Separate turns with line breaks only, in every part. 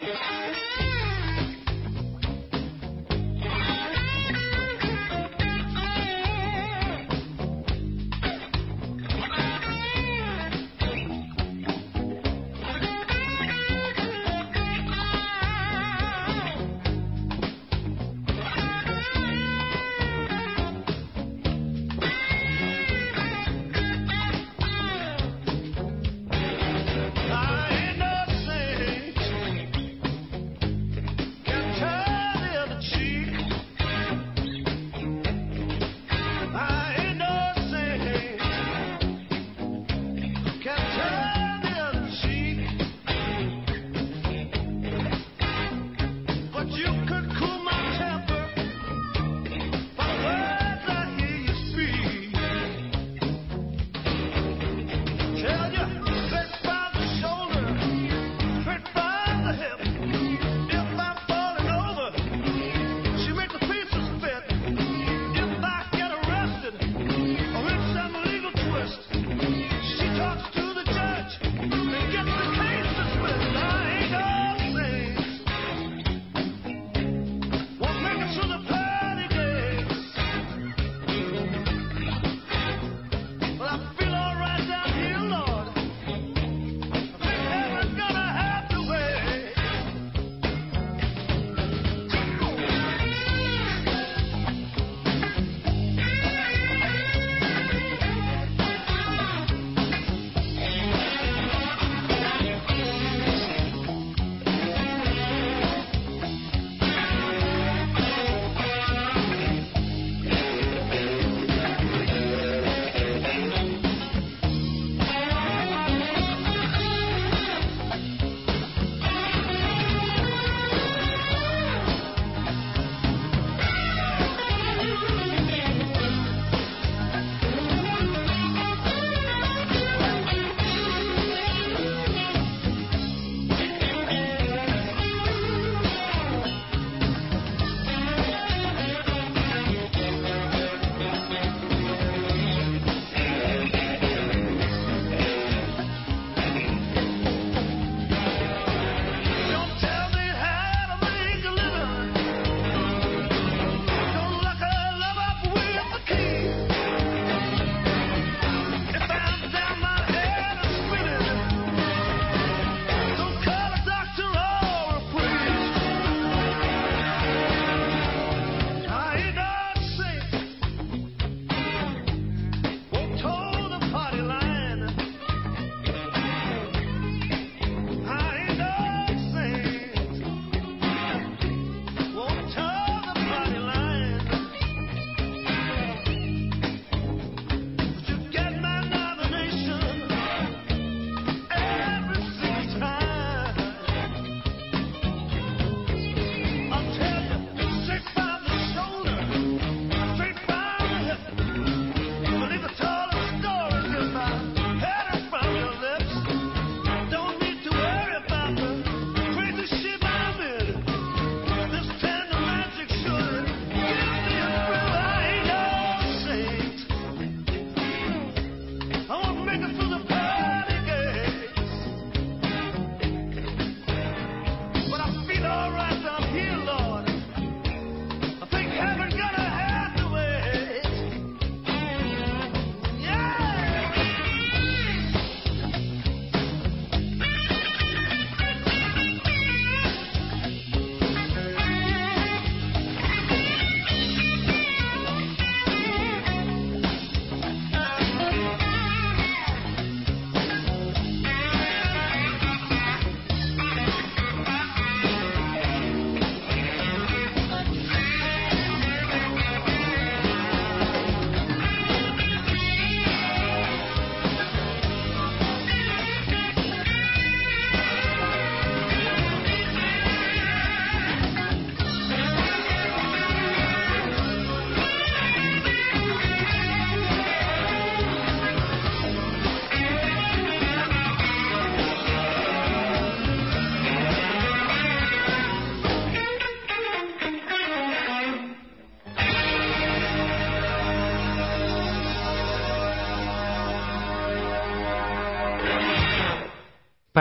Thank you.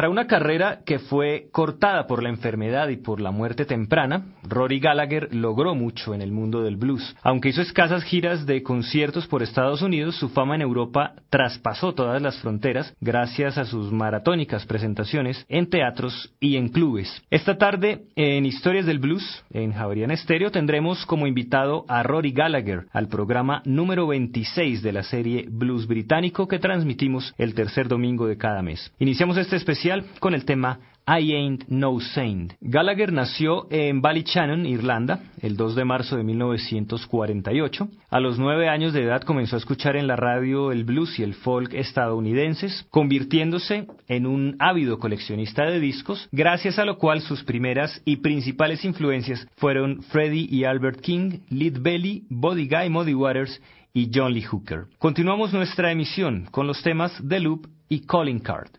Para una carrera que fue cortada por la enfermedad y por la muerte temprana, Rory Gallagher logró mucho en el mundo del blues. Aunque hizo escasas giras de conciertos por Estados Unidos, su fama en Europa traspasó todas las fronteras gracias a sus maratónicas presentaciones en teatros y en clubes. Esta tarde, en Historias del Blues, en Javerian Estéreo, tendremos como invitado a Rory Gallagher al programa número 26 de la serie Blues Británico que transmitimos el tercer domingo de cada mes. Iniciamos este especial con el tema I Ain't No Saint. Gallagher nació en Ballyshannon, Irlanda, el 2 de marzo de 1948. A los nueve años de edad comenzó a escuchar en la radio el blues y el folk estadounidenses, convirtiéndose en un ávido coleccionista de discos, gracias a lo cual sus primeras y principales influencias fueron Freddie y Albert King, Lead Belly, Buddy Guy Muddy Waters y John Lee Hooker. Continuamos nuestra emisión con los temas The Loop y Calling Card.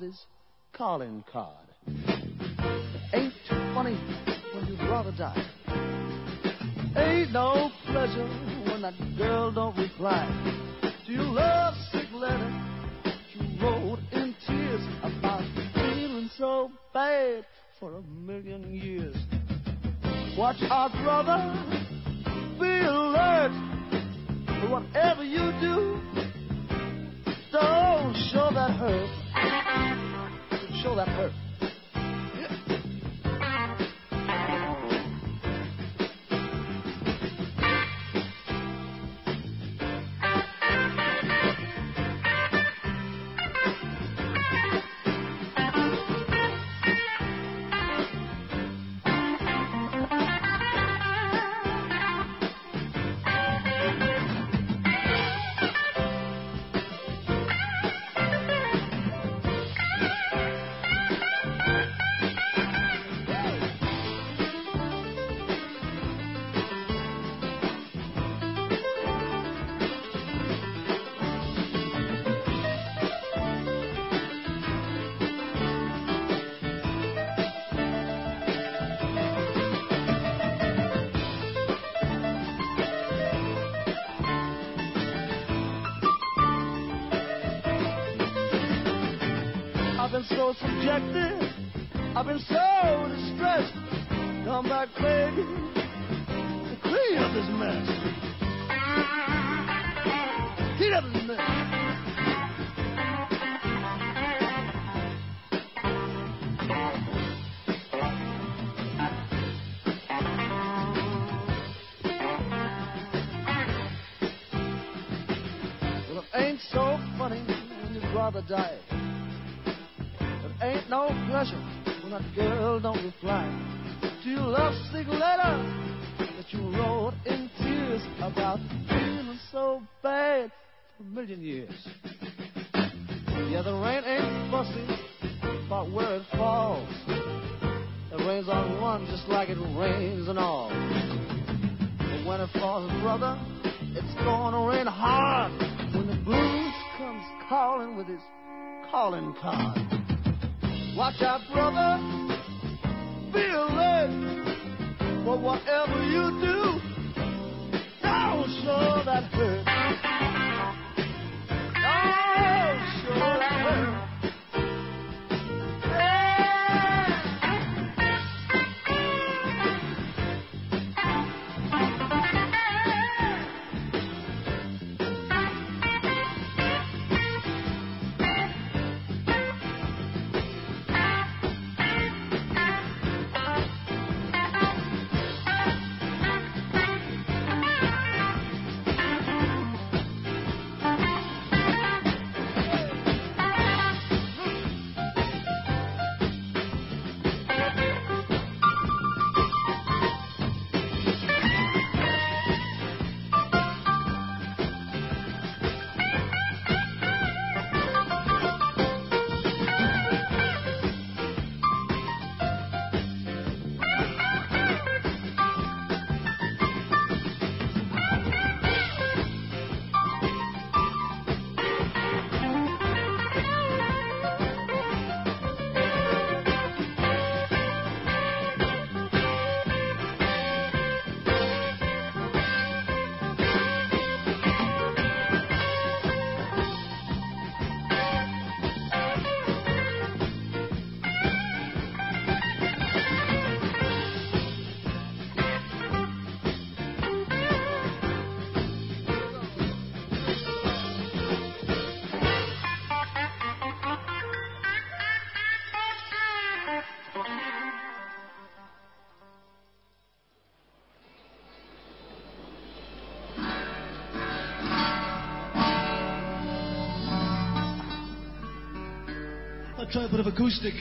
His calling card. Ain't funny when you'd rather die. Ain't no pleasure when that girl don't reply to your love sick letter you wrote in tears about feeling so bad for a million years. Watch out, brother. Be alert. Whatever you do, Oh, sure that hurt. Sure that hurt. So subjected. I've been so distressed. Come back, baby, with his calling card. Watch out, brother. Feel it. But whatever you do, don't show that hurt. Don't show that hurt.
Try a bit of acoustic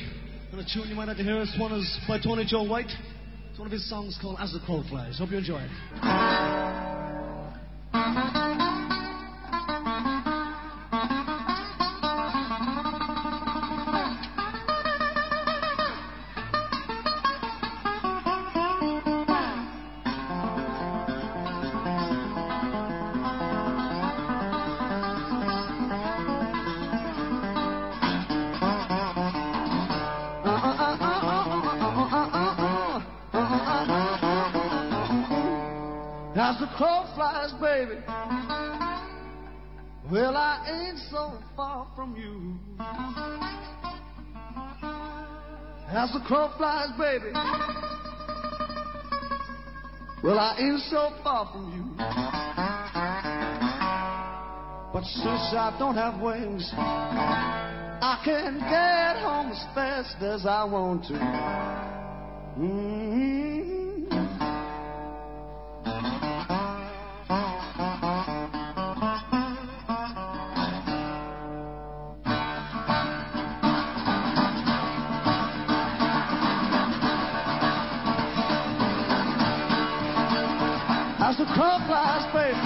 on a tune you might to hear. This one is by Tony Joe White. It's one of his songs called As the Crow Flies. Hope you enjoy it.
From you. As the crow flies, baby. Well, I ain't so far from you. But since I don't have wings, I can get home as fast as I want to. Mm-hmm. As the crow flies, baby.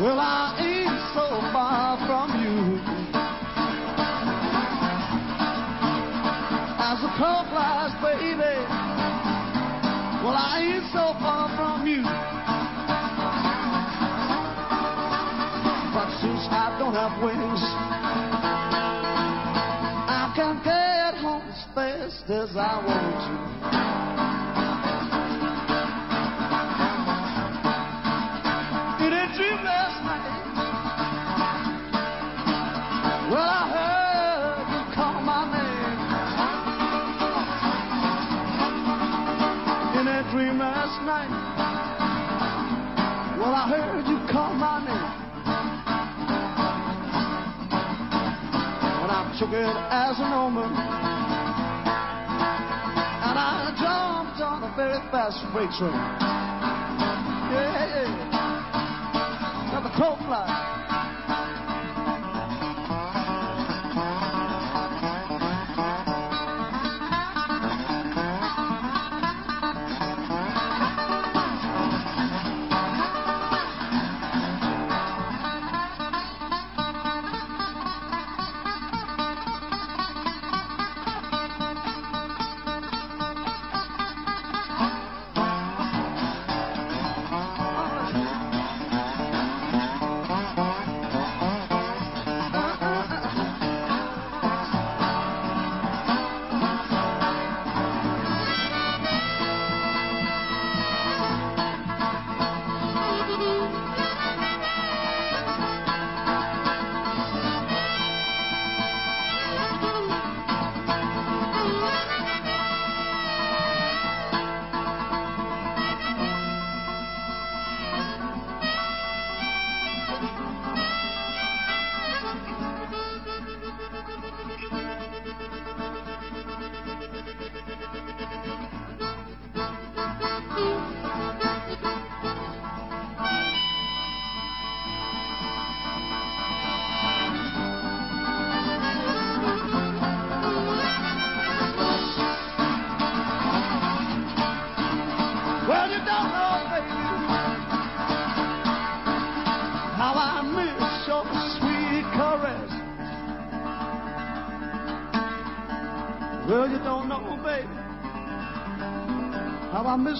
Well, I ain't so far from you. As the crow flies, baby. Well, I ain't so far from you. But since I don't have wings, I can get home as fast as I want to. Took it as an omen. And I jumped on a very fast freight train. Yeah, yeah. Got the crow fly.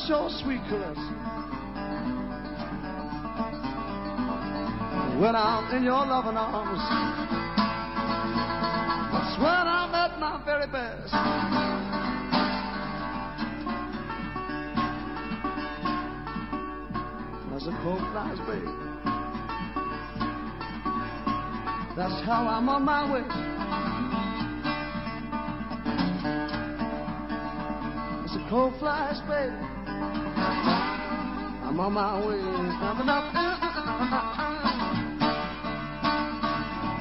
Your sweet caress. When I'm in your loving arms, that's when I'm at my very best. as a crow flies, baby. That's how I'm on my way. As a crow flies, baby. I'm on my way. Coming up.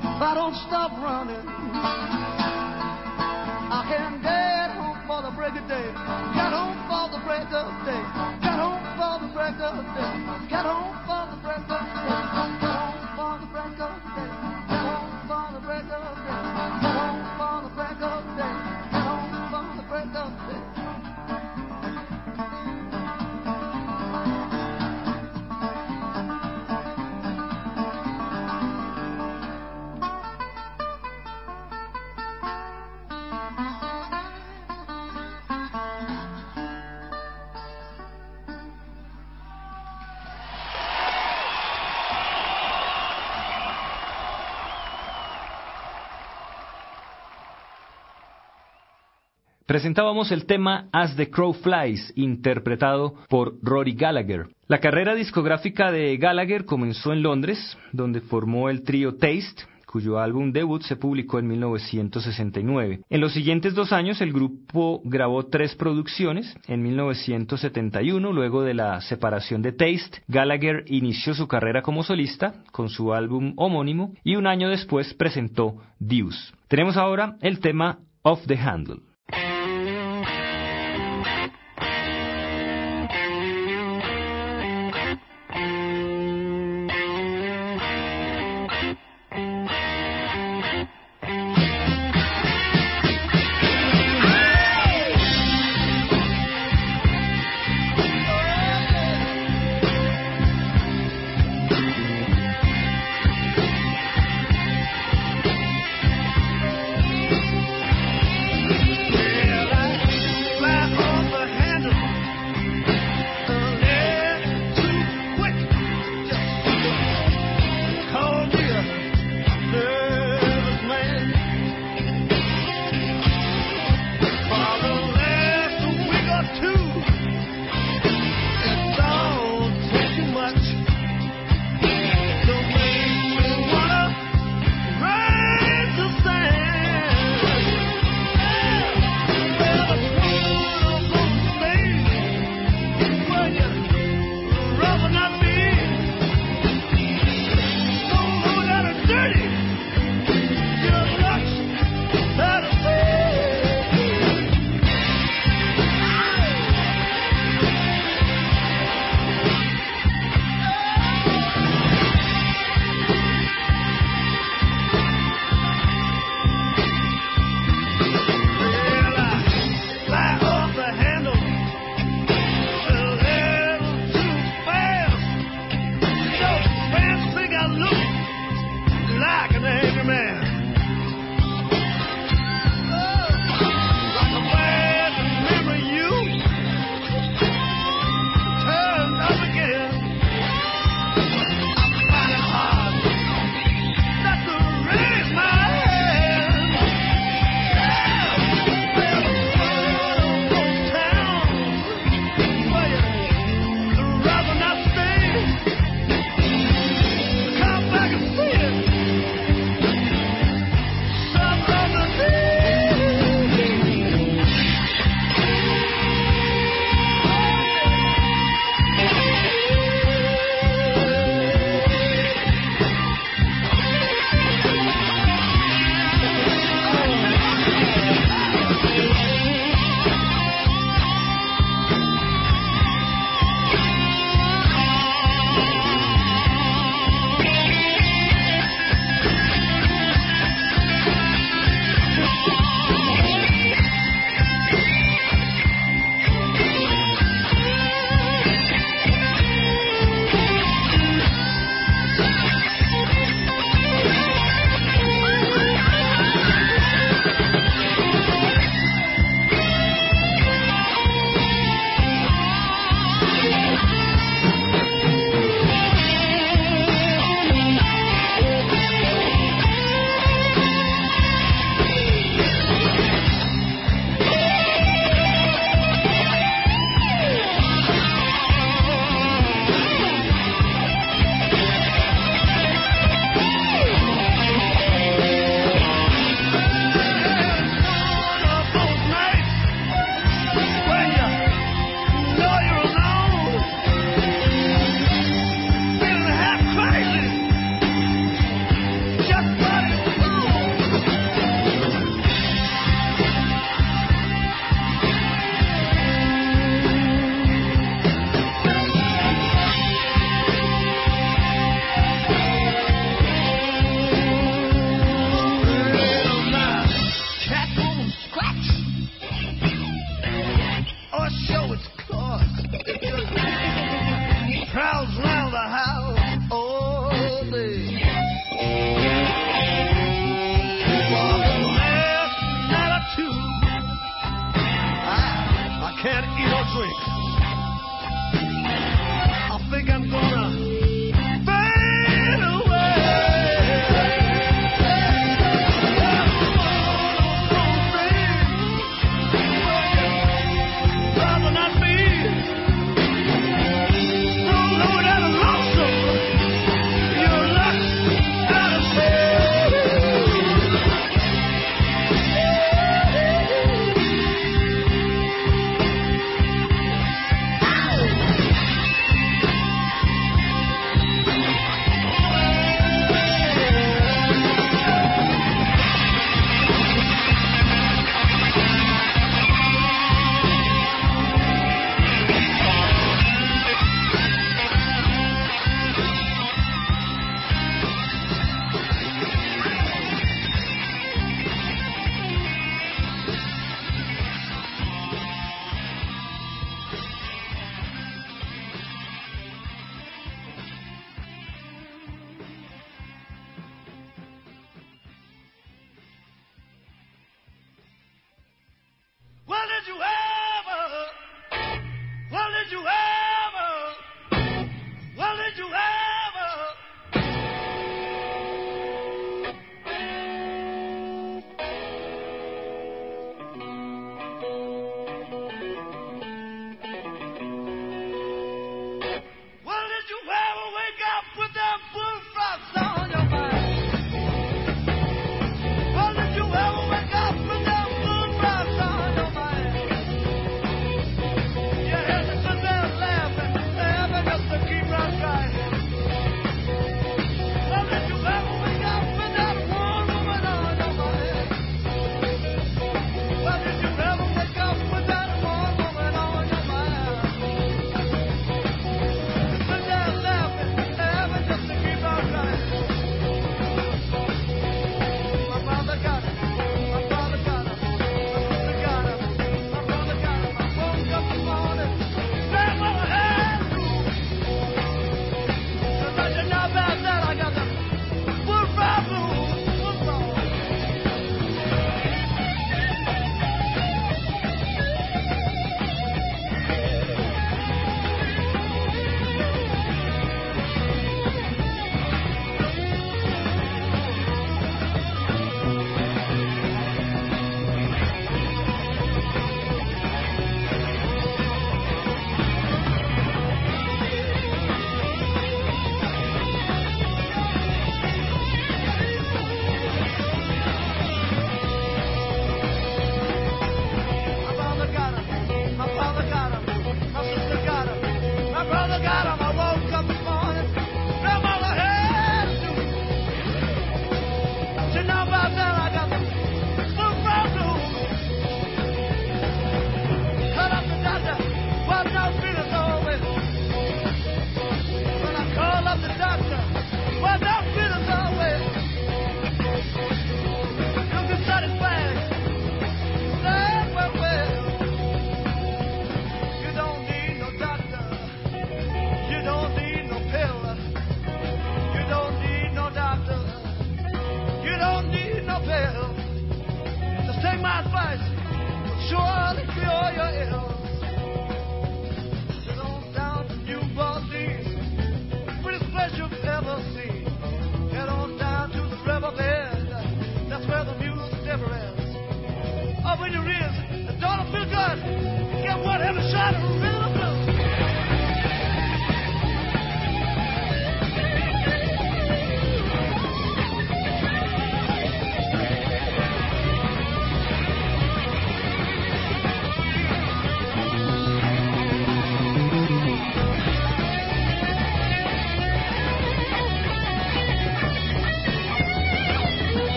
If I don't stop running, I can get home for the break of day. Get home for the break of day. Get home for the break of day. Get home
Presentábamos el tema As the Crow Flies, interpretado por Rory Gallagher. La carrera discográfica de Gallagher comenzó en Londres, donde formó el trío Taste, cuyo álbum debut se publicó en 1969. En los siguientes dos años el grupo grabó tres producciones. En 1971, luego de la separación de Taste, Gallagher inició su carrera como solista con su álbum homónimo y un año después presentó Deuce. Tenemos ahora el tema Off the Handle.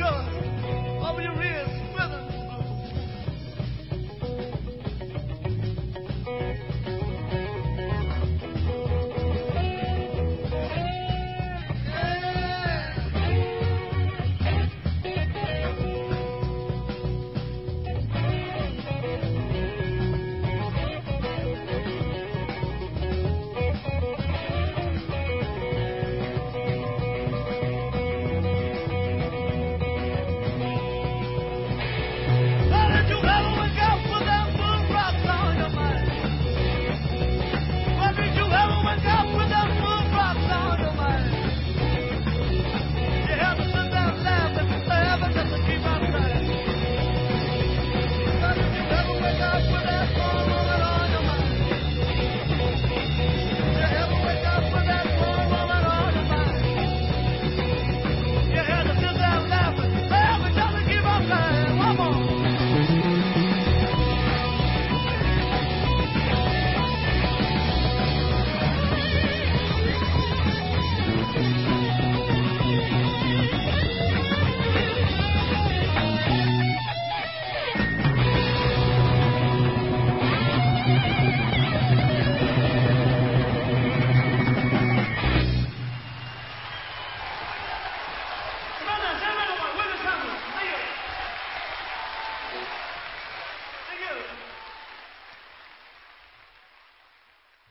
God, over your ears.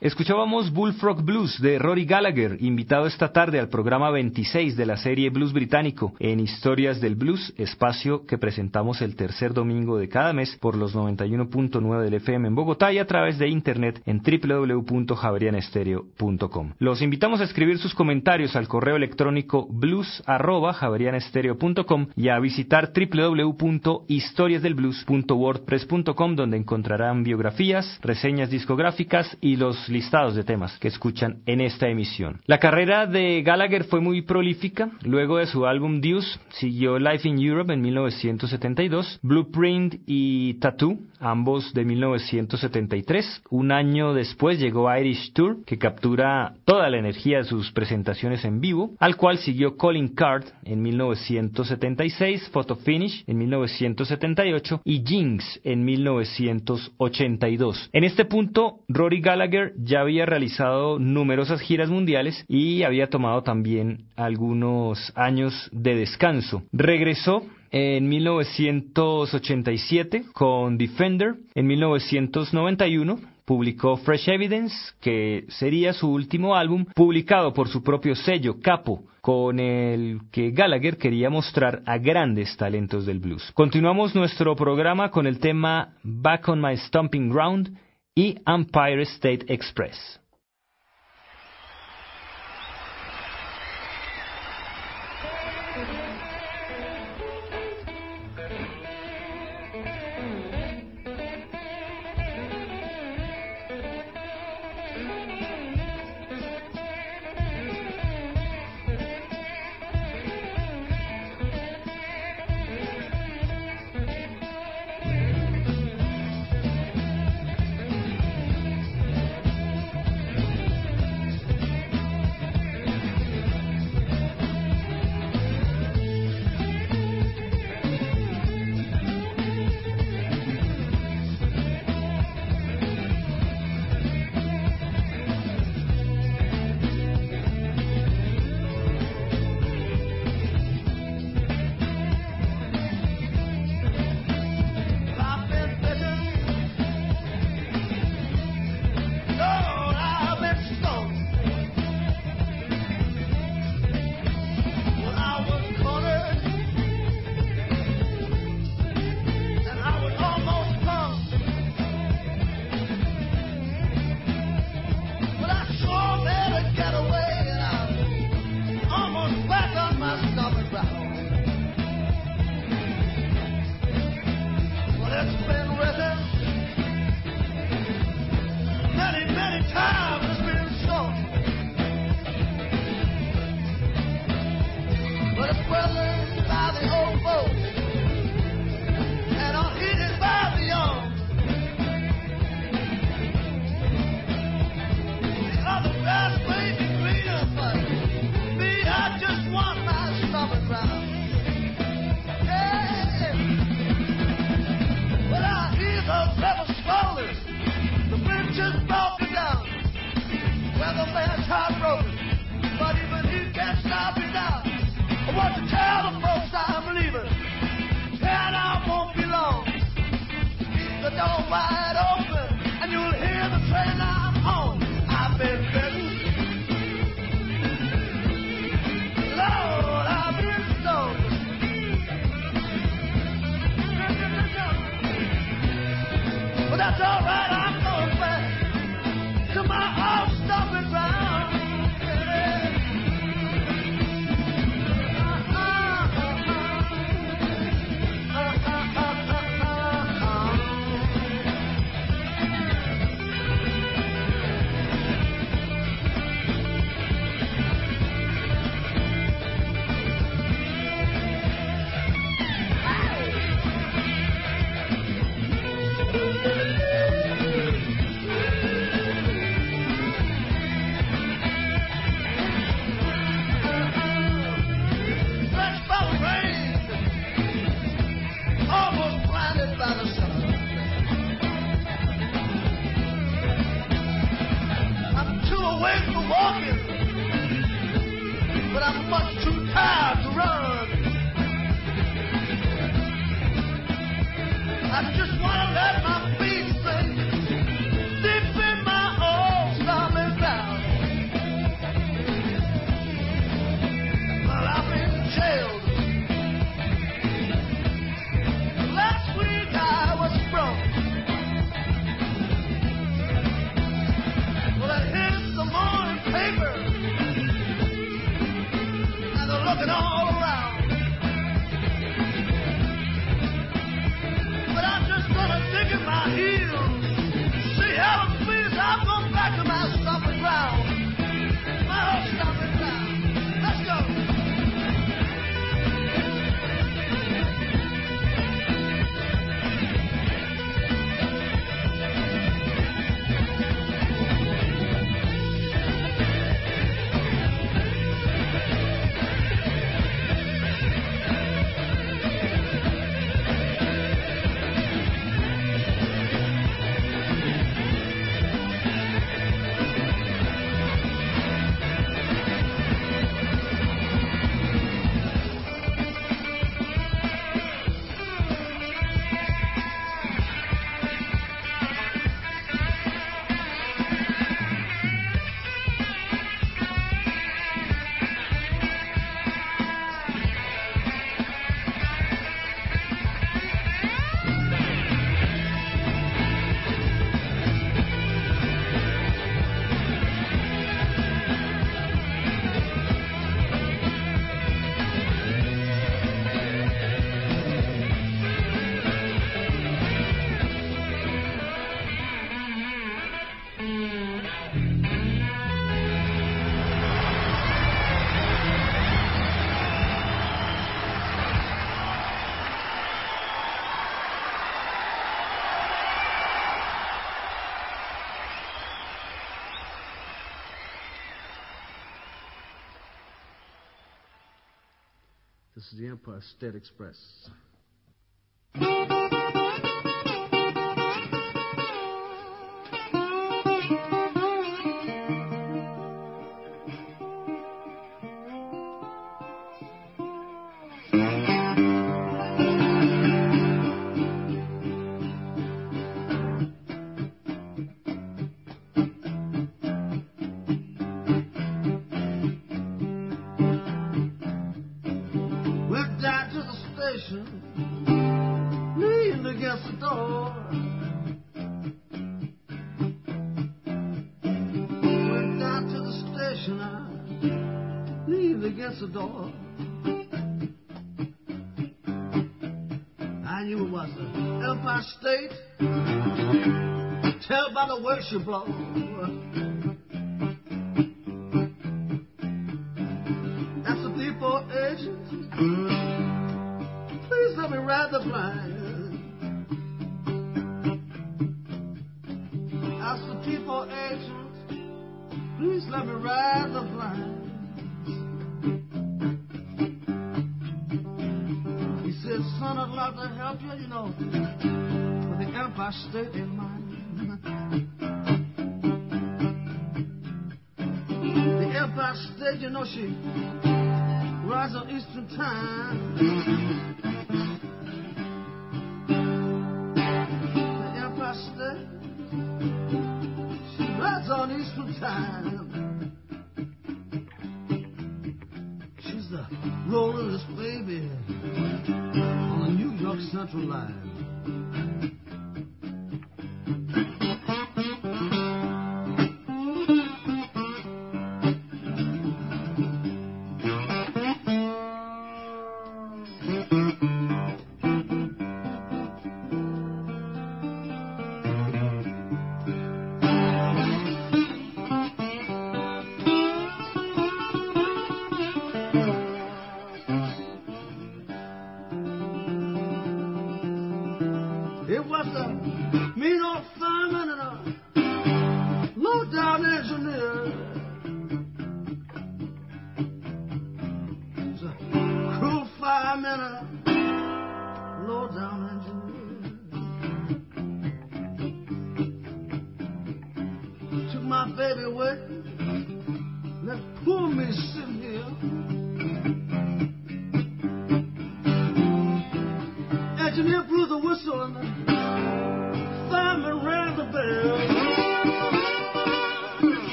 Escuchábamos Bullfrog Blues de Rory Gallagher, invitado esta tarde al programa 26 de la serie Blues Británico en Historias del Blues, espacio que presentamos el tercer domingo de cada mes por los 91.9 del FM en Bogotá y a través de internet en www.javerianestereo.com. Los invitamos a escribir sus comentarios al correo electrónico blues@javerianestereo.com y a visitar www.historiasdelblues.wordpress.com donde encontrarán biografías, reseñas discográficas y los listados de temas que escuchan en esta emisión. La carrera de Gallagher fue muy prolífica. Luego de su álbum Deuce, siguió Life in Europe en 1972, Blueprint y Tattoo, ambos de 1973. Un año después llegó Irish Tour, que captura toda la energía de sus presentaciones en vivo, al cual siguió Colin Card en 1976, Photo Finish en 1978 y Jinx en 1982. En este punto, Rory Gallagher ya había realizado numerosas giras mundiales y había tomado también algunos años de descanso. Regresó en 1987 con Defender, en 1991 publicó Fresh Evidence, que sería su último álbum, publicado por su propio sello, Capo, con el que Gallagher quería mostrar a grandes talentos del blues. Continuamos nuestro programa con el tema Back on My Stomping Ground e-Empire State Express.
I just wanna let my feet. the Empire State Express. should blow. That's a depot agent. Please let me ride the plane. That's the depot agent. Please let me ride the plane. He said, son, I'd love to help you, you know, with the Empire State in mind. you know, she rides on Eastern time.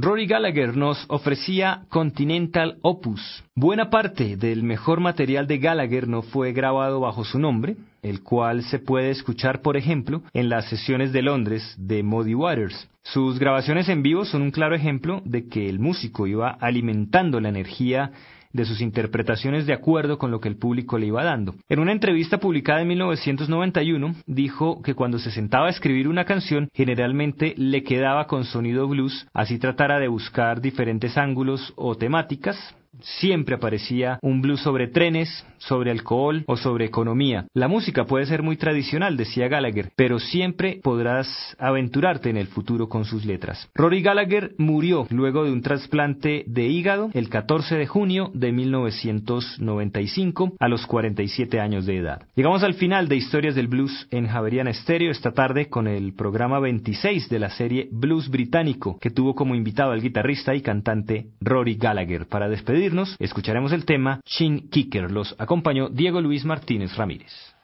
Rory Gallagher nos ofrecía Continental Opus. Buena parte del mejor material de Gallagher no fue grabado bajo su nombre, el cual se puede escuchar, por ejemplo, en las sesiones de Londres de Muddy Waters. Sus grabaciones en vivo son un claro ejemplo de que el músico iba alimentando la energía de sus interpretaciones de acuerdo con lo que el público le iba dando. En una entrevista publicada en 1991, dijo que cuando se sentaba a escribir una canción, generalmente le quedaba con sonido blues, así tratara de buscar diferentes ángulos o temáticas, siempre aparecía un blues sobre trenes, sobre alcohol o sobre economía. La música puede ser muy tradicional, decía Gallagher, pero siempre podrás aventurarte en el futuro con sus letras. Rory Gallagher murió luego de un trasplante de hígado el 14 de junio de 1995 a los 47 años de edad. Llegamos al final de Historias del Blues en Javeriana Estéreo esta tarde con el programa 26 de la serie Blues Británico que tuvo como invitado al guitarrista y cantante Rory Gallagher. Para escucharemos el tema Chin Kicker. Los acompañó Diego Luis Martínez Ramírez.